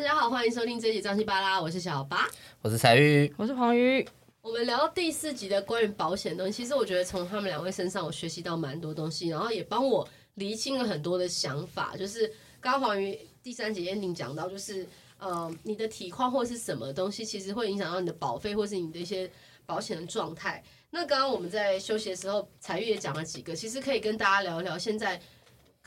大家好，欢迎收听这一集张西巴拉，我是小八，我是彩玉，我是黄瑜。我们聊到第四集的关于保险的东西，其实我觉得从他们两位身上我学习到蛮多东西，然后也帮我厘清了很多的想法。就是刚刚黄瑜第三集 ending 讲到，就是呃，你的体况或是什么东西，其实会影响到你的保费或是你的一些保险的状态。那刚刚我们在休息的时候，彩玉也讲了几个，其实可以跟大家聊一聊。现在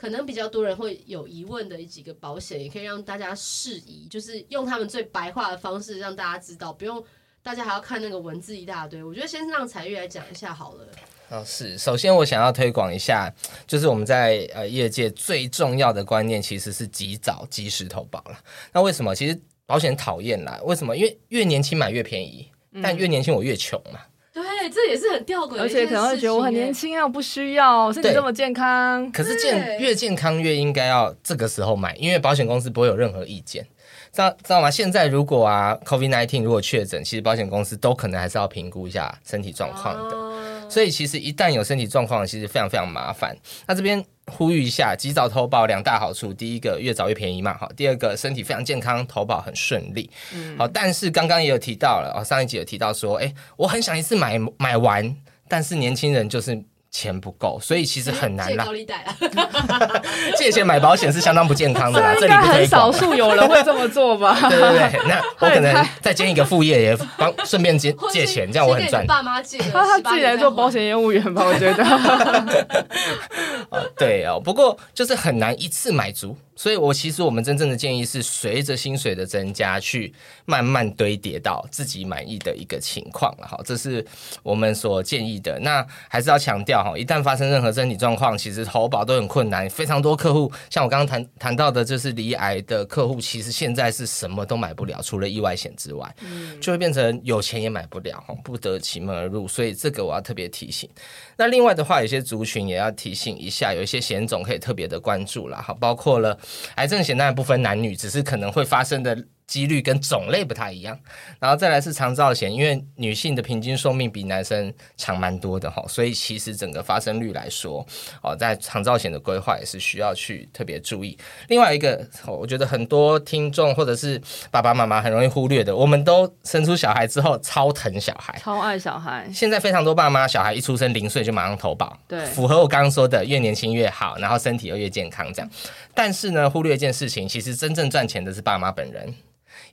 可能比较多人会有疑问的几个保险，也可以让大家释疑，就是用他们最白话的方式让大家知道，不用。大家还要看那个文字一大堆，我觉得先让彩玉来讲一下好了。哦，是，首先我想要推广一下，就是我们在呃业界最重要的观念其实是及早及时投保了。那为什么？其实保险讨厌啦，为什么？因为越年轻买越便宜，但越年轻我越穷嘛。对，这也是很吊诡，而且可能会觉得我很年轻啊，我不需要，身体这么健康。可是健越健康越应该要这个时候买，因为保险公司不会有任何意见。知道知道吗？现在如果啊，COVID nineteen 如果确诊，其实保险公司都可能还是要评估一下身体状况的。Oh. 所以其实一旦有身体状况，其实非常非常麻烦。那这边呼吁一下，及早投保两大好处：第一个，越早越便宜嘛，好；第二个，身体非常健康，投保很顺利。嗯，好。但是刚刚也有提到了，哦，上一集有提到说，哎，我很想一次买买完，但是年轻人就是。钱不够，所以其实很难啦。借钱买保险是相当不健康的啦，这里不很少数有人会这么做吧？对对对，那 我可能再兼一个副业，也帮顺便借借钱，这样我很赚。爸妈借，他他自己来做保险业务员吧，我觉得。对哦，不过就是很难一次买足。所以，我其实我们真正的建议是，随着薪水的增加，去慢慢堆叠到自己满意的一个情况了哈。这是我们所建议的。那还是要强调哈，一旦发生任何身体状况，其实投保都很困难。非常多客户，像我刚刚谈谈到的，就是离癌的客户，其实现在是什么都买不了，除了意外险之外，就会变成有钱也买不了，不得其门而入。所以这个我要特别提醒。那另外的话，有些族群也要提醒一下，有一些险种可以特别的关注了哈，包括了。癌症险当然不分男女，只是可能会发生的几率跟种类不太一样，然后再来是长照险，因为女性的平均寿命比男生长蛮多的哈，所以其实整个发生率来说，哦，在长照险的规划也是需要去特别注意。另外一个，我觉得很多听众或者是爸爸妈妈很容易忽略的，我们都生出小孩之后超疼小孩，超爱小孩。现在非常多爸妈小孩一出生零岁就马上投保，对，符合我刚刚说的越年轻越好，然后身体又越健康这样。但是呢，忽略一件事情，其实真正赚钱的是爸妈本人。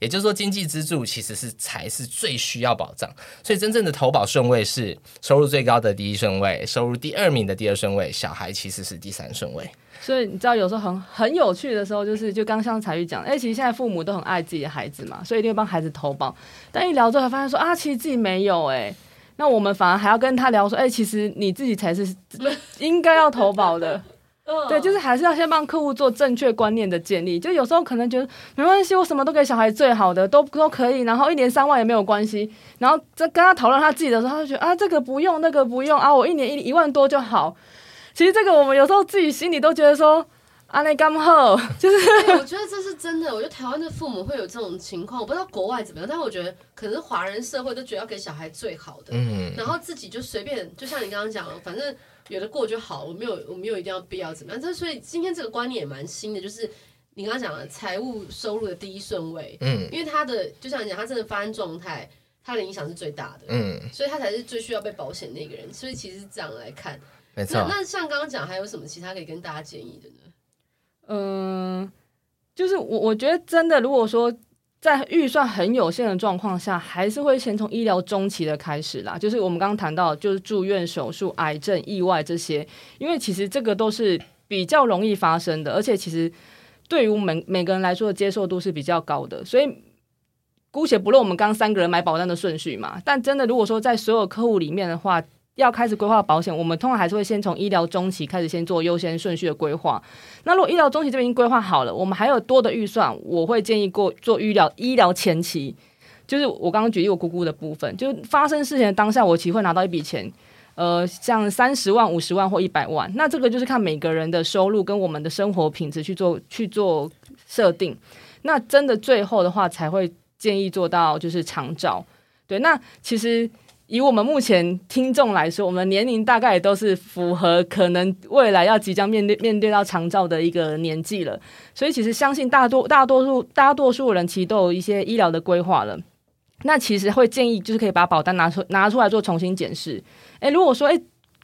也就是说，经济支柱其实是才是最需要保障，所以真正的投保顺位是收入最高的第一顺位，收入第二名的第二顺位，小孩其实是第三顺位。所以你知道，有时候很很有趣的时候，就是就刚像才玉讲，哎、其实现在父母都很爱自己的孩子嘛，所以一定会帮孩子投保。但一聊之后，发现说啊，其实自己没有哎、那我们反而还要跟他聊说，哎、其实你自己才是 应该要投保的。对，就是还是要先帮客户做正确观念的建立。就有时候可能觉得没关系，我什么都给小孩最好的，都都可以，然后一年三万也没有关系。然后在跟他讨论他自己的时候，他就觉得啊，这个不用，那个不用啊，我一年一一万多就好。其实这个我们有时候自己心里都觉得说啊，那刚好 就是。我觉得这是真的。我觉得台湾的父母会有这种情况，我不知道国外怎么样，但是我觉得可能是华人社会都觉得要给小孩最好的，嗯，然后自己就随便，就像你刚刚讲的，反正。有的过就好，我没有，我没有一定要必要怎么样。这所以今天这个观念也蛮新的，就是你刚刚讲的财务收入的第一顺位，嗯，因为他的就像你讲，他真的发生状态，他的影响是最大的，嗯，所以他才是最需要被保险那个人。所以其实这样来看，没错。那那像刚刚讲，还有什么其他可以跟大家建议的呢？嗯，就是我我觉得真的，如果说。在预算很有限的状况下，还是会先从医疗中期的开始啦。就是我们刚刚谈到，就是住院、手术、癌症、意外这些，因为其实这个都是比较容易发生的，而且其实对于我们每个人来说的接受度是比较高的。所以姑且不论我们刚三个人买保单的顺序嘛，但真的如果说在所有客户里面的话。要开始规划保险，我们通常还是会先从医疗中期开始，先做优先顺序的规划。那如果医疗中期这边已经规划好了，我们还有多的预算，我会建议过做医疗医疗前期，就是我刚刚举例我姑姑的部分，就发生事情的当下，我其实会拿到一笔钱，呃，像三十万、五十万或一百万。那这个就是看每个人的收入跟我们的生活品质去做去做设定。那真的最后的话，才会建议做到就是长照。对，那其实。以我们目前听众来说，我们年龄大概也都是符合可能未来要即将面对面对到长照的一个年纪了，所以其实相信大多大多数大多数人其实都有一些医疗的规划了。那其实会建议就是可以把保单拿出拿出来做重新检视。诶，如果说诶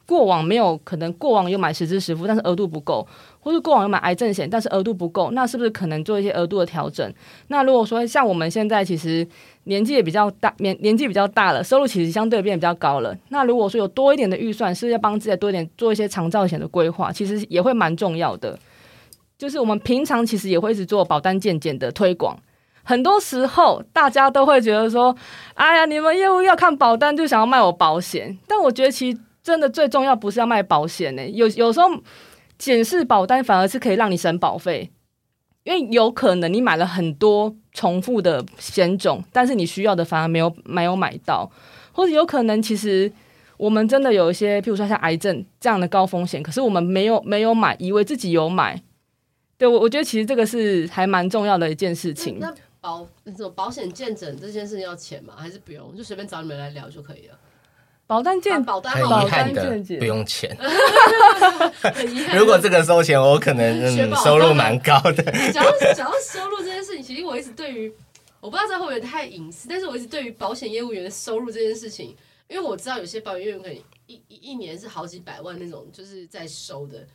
过往没有可能过往有买十支十付，但是额度不够，或是过往有买癌症险，但是额度不够，那是不是可能做一些额度的调整？那如果说像我们现在其实。年纪也比较大，年年纪比较大了，收入其实相对变得比较高了。那如果说有多一点的预算，是要帮自己多一点做一些长照险的规划，其实也会蛮重要的。就是我们平常其实也会一直做保单健检的推广。很多时候大家都会觉得说：“哎呀，你们业务要看保单，就想要卖我保险。”但我觉得其实真的最重要不是要卖保险呢、有有时候检视保单反而是可以让你省保费。因为有可能你买了很多重复的险种，但是你需要的反而没有没有买到，或者有可能其实我们真的有一些，譬如说像癌症这样的高风险，可是我们没有没有买，以为自己有买。对，我我觉得其实这个是还蛮重要的一件事情。那保那种保险鉴诊这件事情要钱吗？还是不用？就随便找你们来聊就可以了。保单健保单很遗憾的不用钱。如果这个收钱，我可能、嗯、收入蛮高的。讲到讲到收入这件事情，其实我一直对于我不知道这会不会太隐私，但是我一直对于保险业务员的收入这件事情，因为我知道有些保险业务员可能一一一年是好几百万那种，就是在收的。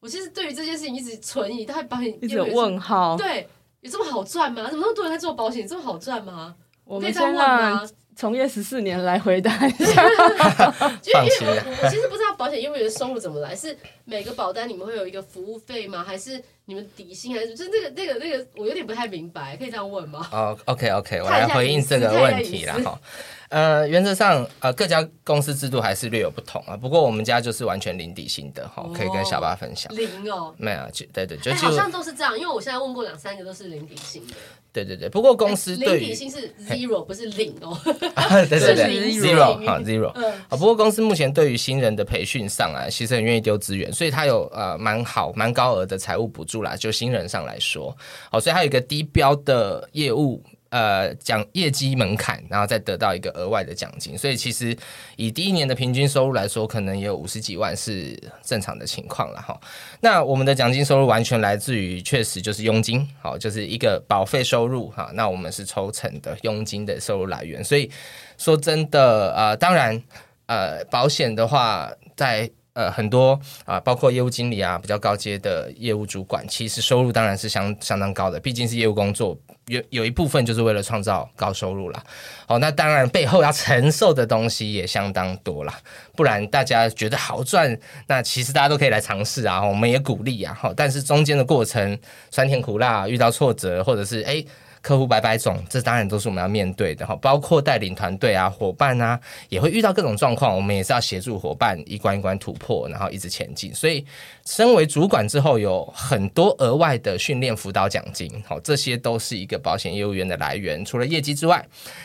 我其实对于这件事情一直存疑，他保险一直有问号。对，有这么好赚吗？怎么那么多人在做保险？这么好赚吗？我们先问从业十四年来回答一下，因为因为我我其实不知道保险业务员的收入怎么来，是每个保单你们会有一个服务费吗？还是你们底薪？还是就是那个那个那个我有点不太明白，可以这样问吗？哦、oh,，OK OK，我来回应这个问题啦哈。呃，原则上呃各家公司制度还是略有不同啊，不过我们家就是完全零底薪的哈，可以跟小八分享。零哦，没有，就对对，就、欸、好像都是这样，因为我现在问过两三个都是零底薪的。对对对，不过公司对、欸、零底薪是 zero 不是零哦，对对对，zero 好 zero 啊。不过公司目前对于新人的培训上啊，其实很愿意丢资源，所以他有呃蛮好蛮高额的财务补助啦，就新人上来说，好，所以它有一个低标的业务。呃，讲业绩门槛，然后再得到一个额外的奖金，所以其实以第一年的平均收入来说，可能也有五十几万是正常的情况了哈。那我们的奖金收入完全来自于，确实就是佣金，好，就是一个保费收入哈。那我们是抽成的佣金的收入来源，所以说真的，呃，当然，呃，保险的话，在呃很多啊、包括业务经理啊，比较高阶的业务主管，其实收入当然是相相当高的，毕竟是业务工作。有有一部分就是为了创造高收入啦，哦，那当然背后要承受的东西也相当多啦，不然大家觉得好赚，那其实大家都可以来尝试啊，我们也鼓励啊，好，但是中间的过程酸甜苦辣，遇到挫折或者是诶。客户百百种，这当然都是我们要面对的哈，包括带领团队啊、伙伴啊，也会遇到各种状况，我们也是要协助伙伴一关一关突破，然后一直前进。所以，身为主管之后，有很多额外的训练辅导奖金，好，这些都是一个保险业务员的来源。除了业绩之外，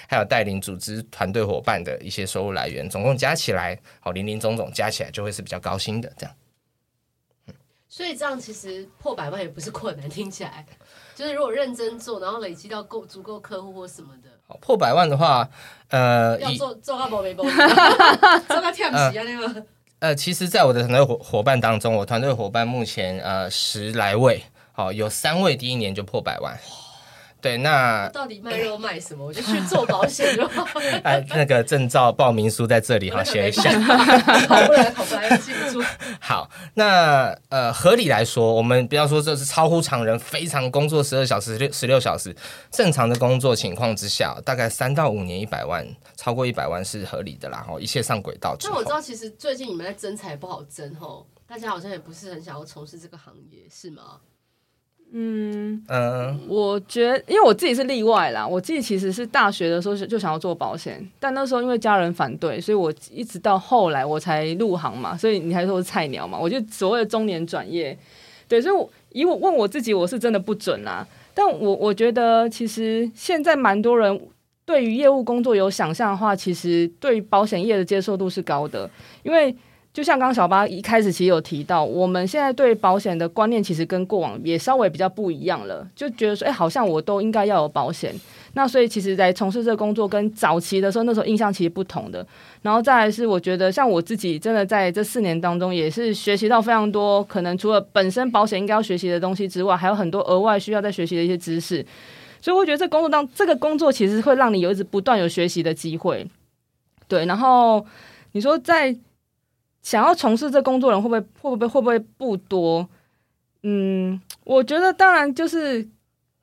还有带领组织团队伙伴的一些收入来源，总共加起来，好，林林总总加起来就会是比较高薪的这样。所以这样其实破百万也不是困难，听起来就是如果认真做，然后累积到够足够客户或什么的。好，破百万的话，呃，要做做到宝贝宝，做到跳起啊那个。呃，其实，在我的团队伙伙伴当中，我团队伙伴目前呃十来位，好，有三位第一年就破百万。对，那到底卖肉卖什么？我就去做保险就好。哎，那个证照报名书在这里，哈写一下。考不来，考不来，记不住。好，那呃，合理来说，我们不要说这是超乎常人，非常工作十二小时、六十六小时，正常的工作情况之下，大概三到五年一百万，超过一百万是合理的啦。哈，一切上轨道之后。那我知道，其实最近你们在征才不好征吼，大家好像也不是很想要从事这个行业，是吗？嗯嗯，我觉得，因为我自己是例外啦。我自己其实是大学的时候就想要做保险，但那时候因为家人反对，所以我一直到后来我才入行嘛。所以你还说我是菜鸟嘛？我就所谓的中年转业，对。所以我以我问我自己，我是真的不准啦。但我我觉得，其实现在蛮多人对于业务工作有想象的话，其实对于保险业的接受度是高的，因为。就像刚刚小八一开始其实有提到，我们现在对保险的观念其实跟过往也稍微比较不一样了，就觉得说，哎，好像我都应该要有保险。那所以其实，在从事这个工作跟早期的时候，那时候印象其实不同的。然后再来是，我觉得像我自己真的在这四年当中，也是学习到非常多，可能除了本身保险应该要学习的东西之外，还有很多额外需要再学习的一些知识。所以我觉得这工作当这个工作其实会让你有一直不断有学习的机会。对，然后你说在想要从事这工作人会不会会不会会不会不多？嗯，我觉得当然就是。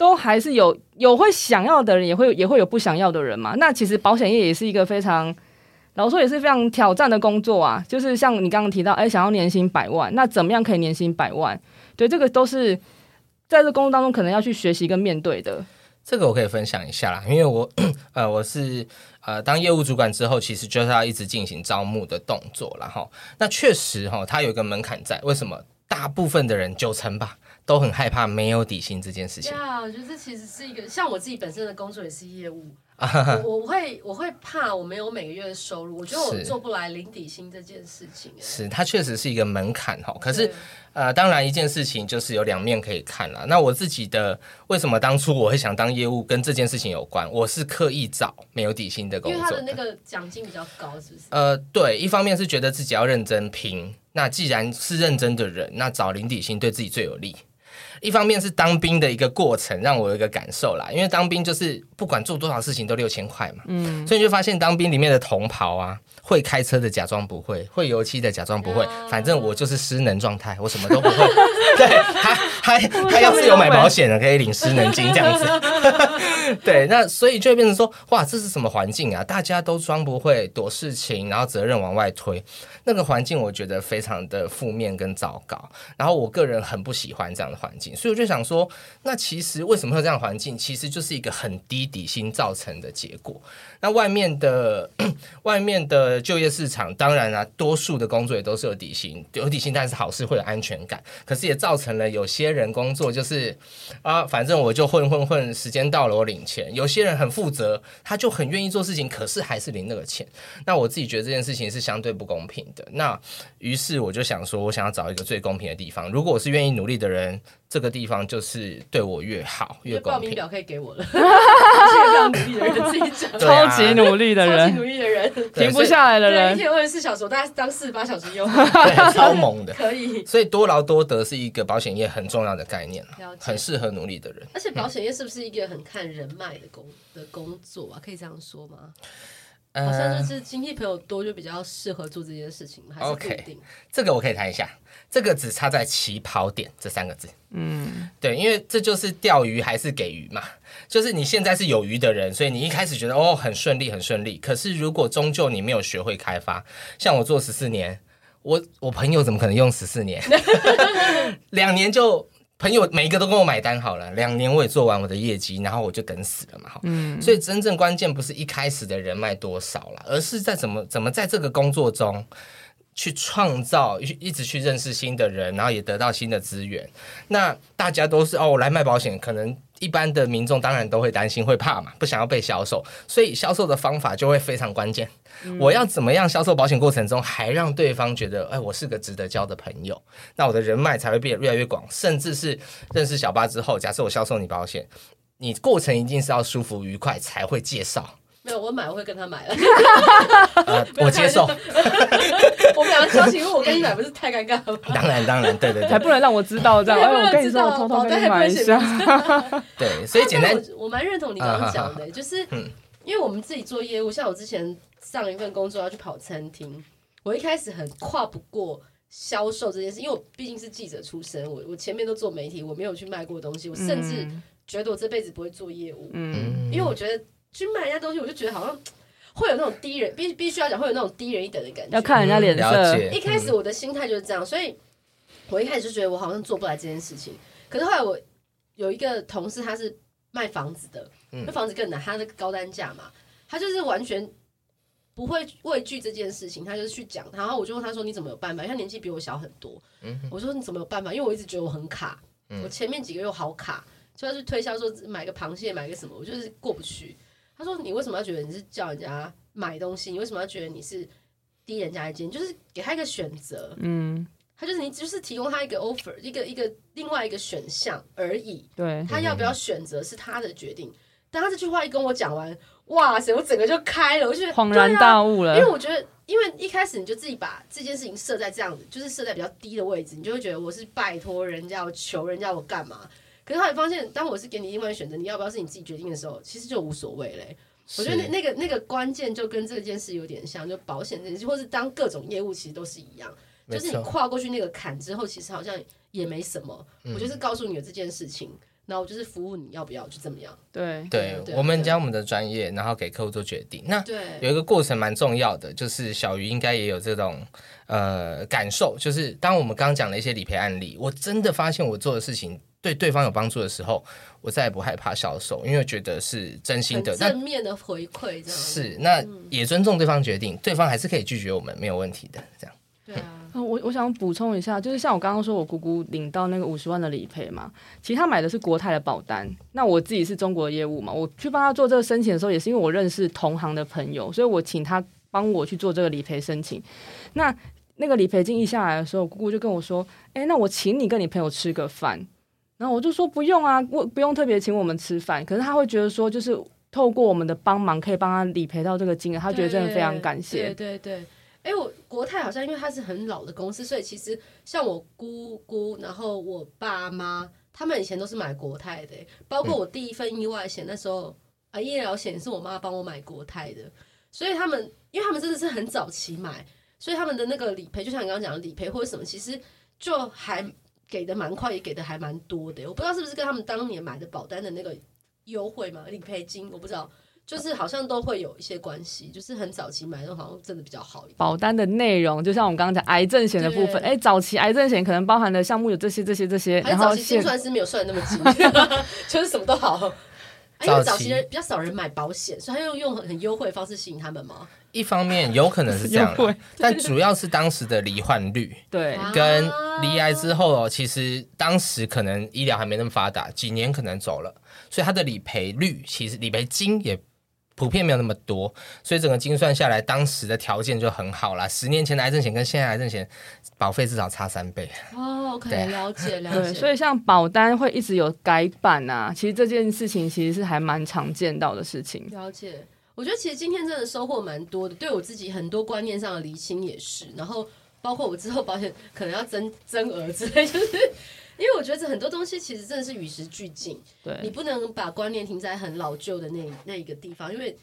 都还是有有会想要的人，也会也会有不想要的人嘛。那其实保险业也是一个非常，老说也是非常挑战的工作啊。就是像你刚刚提到，哎，想要年薪百万，那怎么样可以年薪百万？对，这个都是在这工作当中可能要去学习跟面对的。这个我可以分享一下啦，因为我呃我是呃当业务主管之后，其实就是要一直进行招募的动作了哈。那确实哈，它有一个门槛在，为什么？大部分的人九成吧。都很害怕没有底薪这件事情。对啊，我觉得这其实是一个像我自己本身的工作也是业务，我我会我会怕我没有每个月的收入，我觉得我做不来零底薪这件事情。是，它确实是一个门槛哈。可是呃，当然一件事情就是有两面可以看了。那我自己的为什么当初我会想当业务，跟这件事情有关。我是刻意找没有底薪的工作，因为他的那个奖金比较高，是不是？呃，对，一方面是觉得自己要认真拼，那既然是认真的人，那找零底薪对自己最有利。一方面是当兵的一个过程，让我有一个感受啦，因为当兵就是不管做多少事情都六千块嘛，嗯，所以你就发现当兵里面的同袍啊，会开车的假装不会，会油漆的假装不会，反正我就是失能状态，我什么都不会。对，他他他要是有买保险的，可以领失能金这样子。对，那所以就会变成说，哇，这是什么环境啊？大家都装不会，躲事情，然后责任往外推，那个环境我觉得非常的负面跟糟糕。然后我个人很不喜欢这样的环境，所以我就想说，那其实为什么会有这样的环境？其实就是一个很低底薪造成的结果。那外面的外面的就业市场，当然啊，多数的工作也都是有底薪，有底薪，但是好事会有安全感。可是也造成了有些人工作就是啊，反正我就混混混，时间到了我领钱。有些人很负责，他就很愿意做事情，可是还是领那个钱。那我自己觉得这件事情是相对不公平的。那于是我就想说，我想要找一个最公平的地方。如果我是愿意努力的人。这个地方就是对我越好越公平。报名表可以给我了，是非常努力的人自己讲。超级努力的人，的人，停不下来的人。一天二十四小时，我大概当四十八小时用。对，超猛的。可以。所以多劳多得是一个保险业很重要的概念，很适合努力的人。而且保险业是不是一个很看人脉的工的工作啊？可以这样说吗？好像就是亲戚朋友多就比较适合做这件事情，还是不一定。Okay, 这个我可以谈一下，这个只差在起跑点这三个字。嗯，对，因为这就是钓鱼还是给鱼嘛，就是你现在是有鱼的人，所以你一开始觉得哦很顺利很顺利，可是如果终究你没有学会开发，像我做十四年，我我朋友怎么可能用十四年？两年就。朋友每一个都跟我买单好了，两年我也做完我的业绩，然后我就等死了嘛，哈。嗯。所以真正关键不是一开始的人脉多少了，而是在怎么怎么在这个工作中去创造，一直去认识新的人，然后也得到新的资源。那大家都是哦，我来卖保险，可能一般的民众当然都会担心会怕嘛，不想要被销售，所以销售的方法就会非常关键。我要怎么样销售保险过程中还让对方觉得，哎，我是个值得交的朋友，那我的人脉才会变得越来越广，甚至是认识小八之后，假设我销售你保险，你过程一定是要舒服愉快才会介绍。没有，我买我会跟他买了。呃、我接受。我们两个交情，因为我跟你买不是太尴尬了吗？当然当然，对对对，还不能让我知道这样。哎，我跟你说，我偷偷跟你买一下。对，所以简单，我蛮认同你刚刚讲的，啊、就是因为我们自己做业务，像我之前。上一份工作要去跑餐厅，我一开始很跨不过销售这件事，因为我毕竟是记者出身，我我前面都做媒体，我没有去卖过东西，我甚至觉得我这辈子不会做业务，嗯，因为我觉得去卖人家东西，我就觉得好像会有那种低人，必必须要讲会有那种低人一等的感觉，要看人家脸色。嗯、一开始我的心态就是这样，所以我一开始就觉得我好像做不来这件事情。可是后来我有一个同事，他是卖房子的，那房子更难，他那个高单价嘛，他就是完全。不会畏惧这件事情，他就是去讲，然后我就问他说：“你怎么有办法？”因为他年纪比我小很多。嗯、我说：“你怎么有办法？”因为我一直觉得我很卡，嗯、我前面几个月好卡，就要去推销说买个螃蟹，买个什么，我就是过不去。他说：“你为什么要觉得你是叫人家买东西？你为什么要觉得你是低人家一斤？就是给他一个选择，嗯，他就是你就是提供他一个 offer，一个一个另外一个选项而已。对，他要不要选择是他的决定。”但他这句话一跟我讲完，哇塞，我整个就开了，我就恍然大悟了。啊、因为我觉得，因为一开始你就自己把这件事情设在这样子，就是设在比较低的位置，你就会觉得我是拜托人家，我求人家，我干嘛？可是后来发现，当我是给你另外选择，你要不要是你自己决定的时候，其实就无所谓嘞。我觉得那那个那个关键就跟这件事有点像，就保险这件事，或是当各种业务其实都是一样，就是你跨过去那个坎之后，其实好像也没什么。我就是告诉你有这件事情。然后我就是服务你要不要就怎么样，对对，我们将我们的专业，然后给客户做决定。那有一个过程蛮重要的，就是小鱼应该也有这种呃感受，就是当我们刚刚讲了一些理赔案例，我真的发现我做的事情对对方有帮助的时候，我再也不害怕销售，因为觉得是真心的正面的回馈，这样是那也尊重对方决定，对方还是可以拒绝我们没有问题的，这样。对啊。我我想补充一下，就是像我刚刚说，我姑姑领到那个五十万的理赔嘛，其实她买的是国泰的保单。那我自己是中国业务嘛，我去帮她做这个申请的时候，也是因为我认识同行的朋友，所以我请他帮我去做这个理赔申请。那那个理赔金一下来的时候，姑姑就跟我说：“哎，那我请你跟你朋友吃个饭。”然后我就说：“不用啊，我不用特别请我们吃饭。”可是他会觉得说，就是透过我们的帮忙，可以帮他理赔到这个金额，他觉得真的非常感谢。对对对。对哎，我国泰好像因为它是很老的公司，所以其实像我姑姑，然后我爸妈，他们以前都是买国泰的。包括我第一份意外险，那时候啊，医疗险是我妈帮我买国泰的。所以他们，因为他们真的是很早期买，所以他们的那个理赔，就像你刚刚讲的理赔或者什么，其实就还给的蛮快，也给的还蛮多的。我不知道是不是跟他们当年买的保单的那个优惠嘛，理赔金，我不知道。就是好像都会有一些关系，就是很早期买的好像真的比较好一点。保单的内容就像我们刚刚讲癌症险的部分，哎，早期癌症险可能包含的项目有这些、这些、这些，然后早期精算师没有算的那么精，就是什么都好。因为早期比较少人买保险，所以他用用很优惠的方式吸引他们吗？一方面有可能是这样，但主要是当时的罹患率，对，跟离癌之后哦，其实当时可能医疗还没那么发达，几年可能走了，所以他的理赔率其实理赔金也。普遍没有那么多，所以整个精算下来，当时的条件就很好啦。十年前的癌症险跟现在癌症险保费至少差三倍。哦，可以了解了解。对，所以像保单会一直有改版啊，其实这件事情其实是还蛮常见到的事情。了解，我觉得其实今天真的收获蛮多的，对我自己很多观念上的厘清也是，然后包括我之后保险可能要增增额之类，就是。因为我觉得这很多东西其实真的是与时俱进，对，你不能把观念停在很老旧的那那一个地方，因为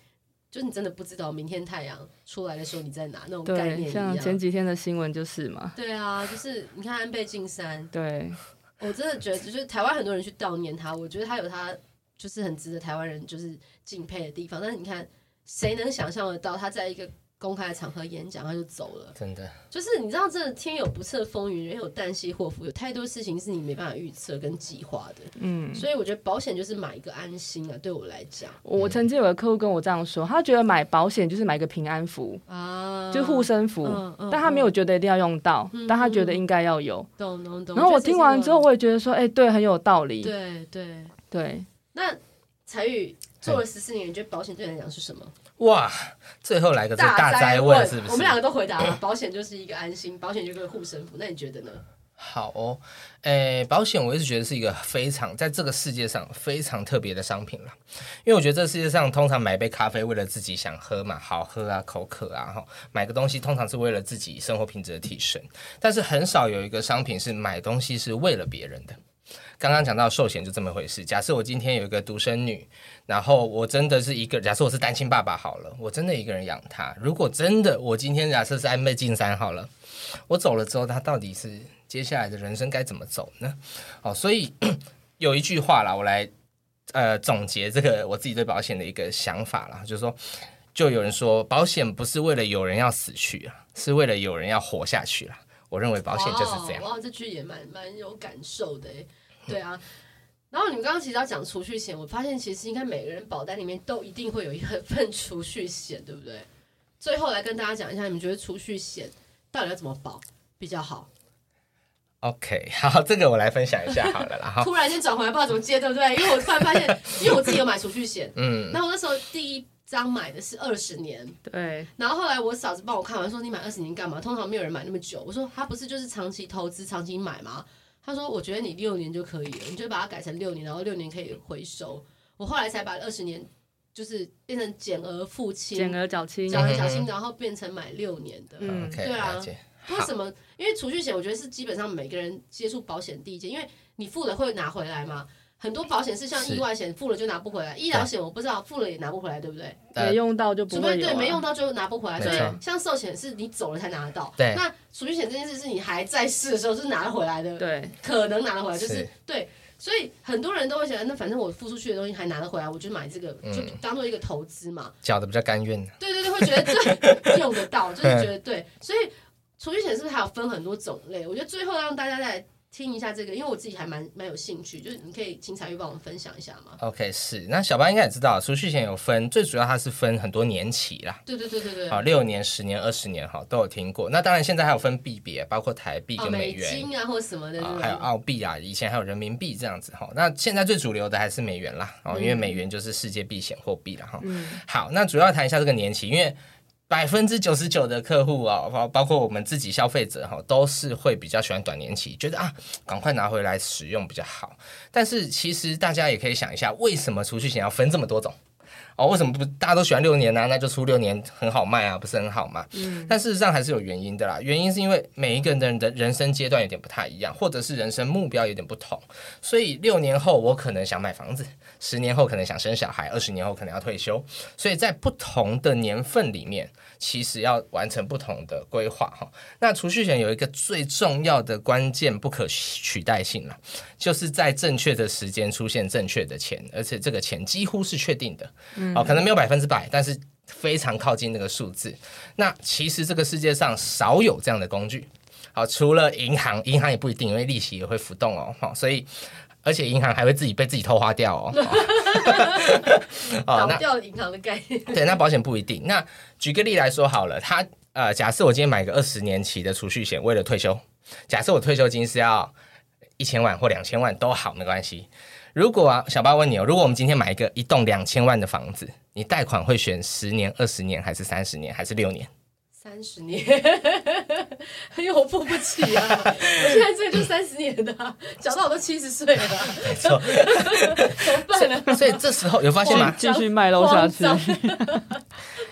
就你真的不知道明天太阳出来的时候你在哪那种概念。像前几天的新闻就是嘛。对啊，就是你看安倍晋三，对，我真的觉得就是台湾很多人去悼念他，我觉得他有他就是很值得台湾人就是敬佩的地方，但是你看谁能想象得到他在一个。公开的场合演讲，他就走了。真的，就是你知道，这天有不测风云，人有旦夕祸福，有太多事情是你没办法预测跟计划的。嗯，所以我觉得保险就是买一个安心啊。对我来讲，我曾经有个客户跟我这样说，他觉得买保险就是买一个平安符啊，就护身符，嗯嗯，但他没有觉得一定要用到，嗯，但他觉得应该要有。懂懂懂。然后我听完之后，我也觉得说，哎，欸，对，很有道理。对对对。那采钰做了十四年，你觉得保险对你来讲是什么？哇，最后来个大灾问，是不是？我们两个都回答了，保险就是一个安心，保险就是个护身符。那你觉得呢？好哦，诶、欸，保险我一直觉得是一个非常在这个世界上非常特别的商品了，因为我觉得这世界上通常买杯咖啡为了自己想喝嘛，好喝啊，口渴啊，哈，买个东西通常是为了自己生活品质的提升，但是很少有一个商品是买东西是为了别人的。刚刚讲到寿险就这么回事。假设我今天有一个独生女，然后我真的是一个，假设我是单亲爸爸好了，我真的一个人养她。如果真的我今天假设是安倍晋三好了，我走了之后，他到底是接下来的人生该怎么走呢？哦，所以 有一句话啦，我来呃总结这个我自己对保险的一个想法啦，就是说，就有人说保险不是为了有人要死去啊，是为了有人要活下去啦。我认为保险就是这样。哇，这句也蛮蛮有感受的。对啊，然后你们刚刚其实要讲储蓄险，我发现其实应该每个人保单里面都一定会有一份 储蓄险，对不对？最后来跟大家讲一下，你们觉得储蓄险到底要怎么保比较好？OK，好，这个我来分享一下好了啦。突然间转回来不知道怎么接，对不对？因为我突然发现，因为我自己有买储蓄险，嗯，那我那时候第一张买的是二十年，对，然后后来我嫂子帮我看完说，你买二十年干嘛？通常没有人买那么久。我说他不是就是长期投资、长期买吗？他说：“我觉得你六年就可以了，你就把它改成六年，然后六年可以回收。”我后来才把二十年就是变成减额付清，减额缴清，缴额缴清，然后变成买六年的。嗯，对啊。为什么？因为储蓄险，我觉得是基本上每个人接触保险第一件，因为你付了会拿回来嘛。很多保险是像意外险，付了就拿不回来；医疗险我不知道，付了也拿不回来，对不对？没用到就不会、啊、对，没用到就拿不回来。所以像寿险是你走了才拿得到。对。那储蓄险这件事是你还在世的时候是拿得回来的。对。可能拿得回来，就是，是对。所以很多人都会想，那反正我付出去的东西还拿得回来，我就买这个，就当做一个投资嘛。缴的比较甘愿。对对对，会觉得对，用得到，就是觉得对。所以储蓄险是不是还有分很多种类？我觉得最后让大家再。听一下这个，因为我自己还蛮蛮有兴趣，就是你可以请彩玉帮我们分享一下吗？OK，是那小八应该也知道，储蓄险有分，最主要它是分很多年期啦。对对对对对。好，六年、十年、二十年，哈，都有听过。那当然现在还有分币别，包括台币跟美元、哦、美金啊，或什么的，啊，还有澳币啊，以前还有人民币这样子哈。那现在最主流的还是美元啦，哦，因为美元就是世界避险货币了哈。嗯。好，那主要谈一下这个年期，因为。百分之九十九的客户啊，包包括我们自己消费者哈，都是会比较喜欢短年期，觉得啊，赶快拿回来使用比较好。但是其实大家也可以想一下，为什么储蓄险要分这么多种？哦，为什么不大家都喜欢六年呢？啊？那就出六年很好卖啊，不是很好嘛？嗯。但事实上还是有原因的啦，原因是因为每一个人的人生阶段有点不太一样，或者是人生目标有点不同，所以六年后我可能想买房子。十年后可能想生小孩，二十年后可能要退休，所以在不同的年份里面，其实要完成不同的规划哈。那储蓄险有一个最重要的关键不可取代性了，就是在正确的时间出现正确的钱，而且这个钱几乎是确定的，哦，可能没有百分之百，但是非常靠近那个数字。那其实这个世界上少有这样的工具，好，除了银行，银行也不一定，因为利息也会浮动哦，好，所以。而且银行还会自己被自己偷花掉哦，倒掉银行的概念。对，那保险不一定。那举个例来说好了，他呃，假设我今天买个二十年期的储蓄险，为了退休，假设我退休金是要一千万或两千万都好，没关系。如果啊，小八问你哦，如果我们今天买一个一栋两千万的房子，你贷款会选十年、二十年，还是三十年，还是六年？三十年，因为我付不起啊！我现在这个就三十年的，讲到我都七十岁了，没错，怎么办呢？所以这时候有发现吗？继续卖楼下去。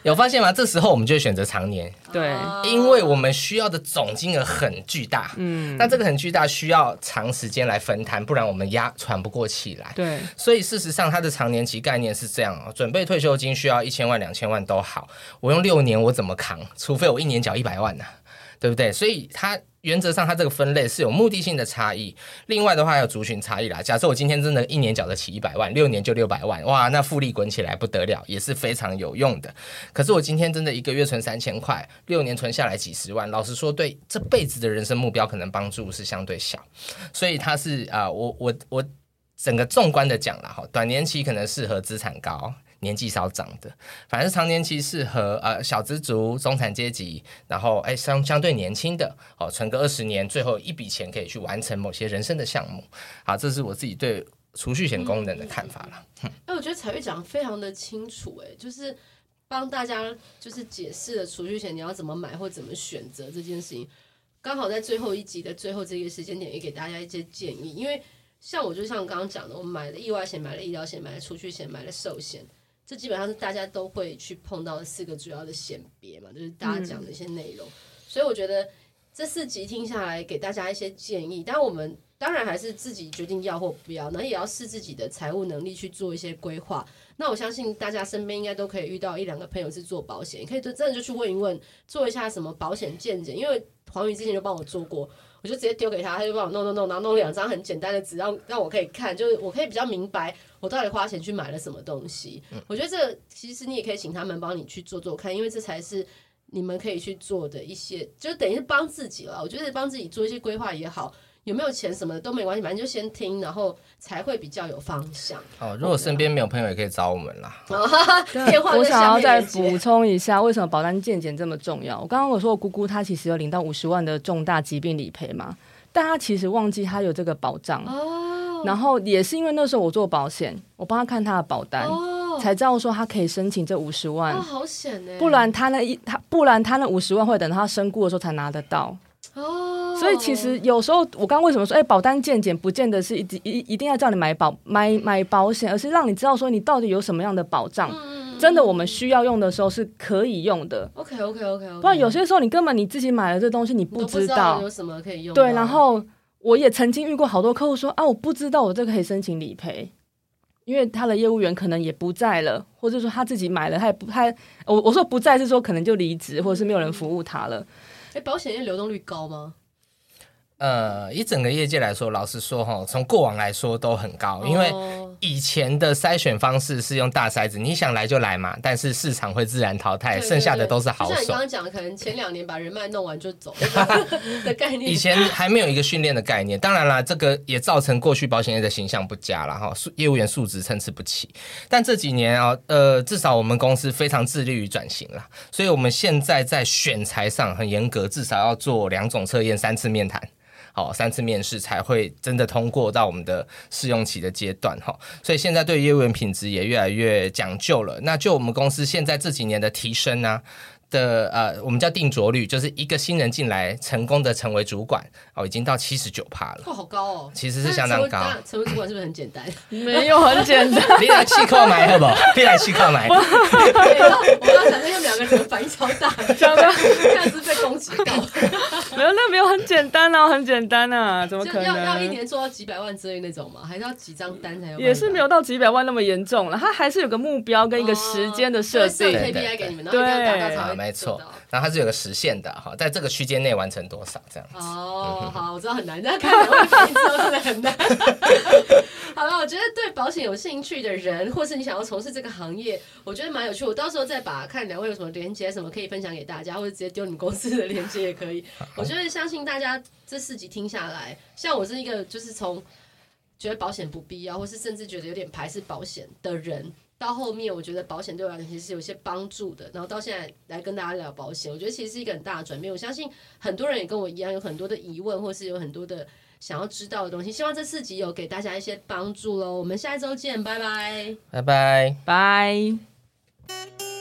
有发现吗？这时候我们就会选择长年，对，因为我们需要的总金额很巨大，嗯，那这个很巨大，需要长时间来分摊，不然我们压喘不过气来，对，所以事实上它的长年期概念是这样哦，准备退休金需要一千万、两千万都好，我用六年我怎么扛？除非我一年缴一百万呢、啊，对不对？所以它。原则上，它这个分类是有目的性的差异。另外的话，还有族群差异啦。假设我今天真的一年缴得起一百万，六年就六百万，哇，那复利滚起来不得了，也是非常有用的。可是我今天真的一个月存三千块，六年存下来几十万，老实说，对这辈子的人生目标可能帮助是相对小。所以它是啊、我我我整个纵观的讲了哈，短年期可能适合资产高。年纪稍长的，反正长年期适合呃小资族、中产阶级，然后哎相相对年轻的哦，存个二十年，最后一笔钱可以去完成某些人生的项目。好，这是我自己对储蓄险功能的看法了。哎、嗯，我觉得彩玉讲的非常的清楚，哎，就是帮大家就是解释了储蓄险你要怎么买或怎么选择这件事情。刚好在最后一集的最后这个时间点，也给大家一些建议。因为像我就像刚刚讲的，我买了意外险，买了医疗险，买了储蓄险，买了寿险。这基本上是大家都会去碰到的四个主要的险别嘛，就是大家讲的一些内容。嗯、所以我觉得这四集听下来，给大家一些建议。但我们当然还是自己决定要或不要，那也要视自己的财务能力去做一些规划。那我相信大家身边应该都可以遇到一两个朋友是做保险，你可以就真的就去问一问，做一下什么保险见解。因为黄宇之前就帮我做过。我就直接丢给他，他就帮我弄弄弄，然后弄两张很简单的纸，让让我可以看，就是我可以比较明白我到底花钱去买了什么东西。嗯、我觉得这其实你也可以请他们帮你去做做看，因为这才是你们可以去做的一些，就等于是帮自己了。我觉得帮自己做一些规划也好。有没有钱什么的都没关系，反正就先听，然后才会比较有方向。哦，如果身边没有朋友，也可以找我们啦。哦、电话我想要再补充一下，为什么保单健检这么重要？我刚刚我说我姑姑她其实有领到五十万的重大疾病理赔嘛，但她其实忘记她有这个保障。哦。然后也是因为那时候我做保险，我帮她看她的保单，哦、才知道说她可以申请这五十万。哦，好险呢。不然她那一她不然她那五十万会等到她身故的时候才拿得到。哦。所以其实有时候我刚刚为什么说，哎，保单健检不见得是一一一定要叫你买保买买保险，而是让你知道说你到底有什么样的保障。嗯、真的，我们需要用的时候是可以用的。OK OK OK, okay. 不然有些时候你根本你自己买了这东西，你不知道，知道有什么可以用。对，然后我也曾经遇过好多客户说啊，我不知道我这个可以申请理赔。因为他的业务员可能也不在了，或者说他自己买了，他也不他我我说不在是说可能就离职，或者是没有人服务他了。哎，保险业流动率高吗？呃，以整个业界来说，老实说哈，从过往来说都很高，因为以前的筛选方式是用大筛子，你想来就来嘛，但是市场会自然淘汰，剩下的都是好手。像你刚刚讲的，可能前两年把人脉弄完就走 的概念。以前还没有一个训练的概念，当然啦，这个也造成过去保险业的形象不佳了哈，业务员素质参差不齐。但这几年啊，呃，至少我们公司非常致力于转型啦，所以我们现在在选材上很严格，至少要做两种测验，三次面谈。好，三次面试才会真的通过到我们的试用期的阶段哈，所以现在对业务员品质也越来越讲究了。那就我们公司现在这几年的提升呢、的呃，我们叫定着率，就是一个新人进来成功的成为主管哦，已经到七十九趴了。哇，好高哦！其实是相当高。成为主管是不是很简单？没有很简单。你来气扣买好不好？你来气扣买。我刚想说，用两个人反应超大，这样子被攻击到。没有，那没有很简单啊，很简单啊，怎么可能？要要一年做到几百万之类那种吗？还是要几张单才有？也是没有到几百万那么严重了，他还是有个目标跟一个时间的设定。KPI 给你们，然后一定要达到才会。没错，然后它是有个时限的哈，在这个区间内完成多少这样子。哦，嗯、好，我知道很难，大家看两位反应真的很难。好了，我觉得对保险有兴趣的人，或是你想要从事这个行业，我觉得蛮有趣。我到时候再把看两位有什么连接，什么可以分享给大家，或者直接丢你们公司的连接也可以。我觉得相信大家这四集听下来，像我是一个就是从觉得保险不必要，或是甚至觉得有点排斥保险的人。到后面，我觉得保险对我来讲其实是有些帮助的。然后到现在来跟大家聊保险，我觉得其实是一个很大的转变。我相信很多人也跟我一样，有很多的疑问，或是有很多的想要知道的东西。希望这四集有给大家一些帮助喽。我们下一周见，拜拜，拜拜，拜。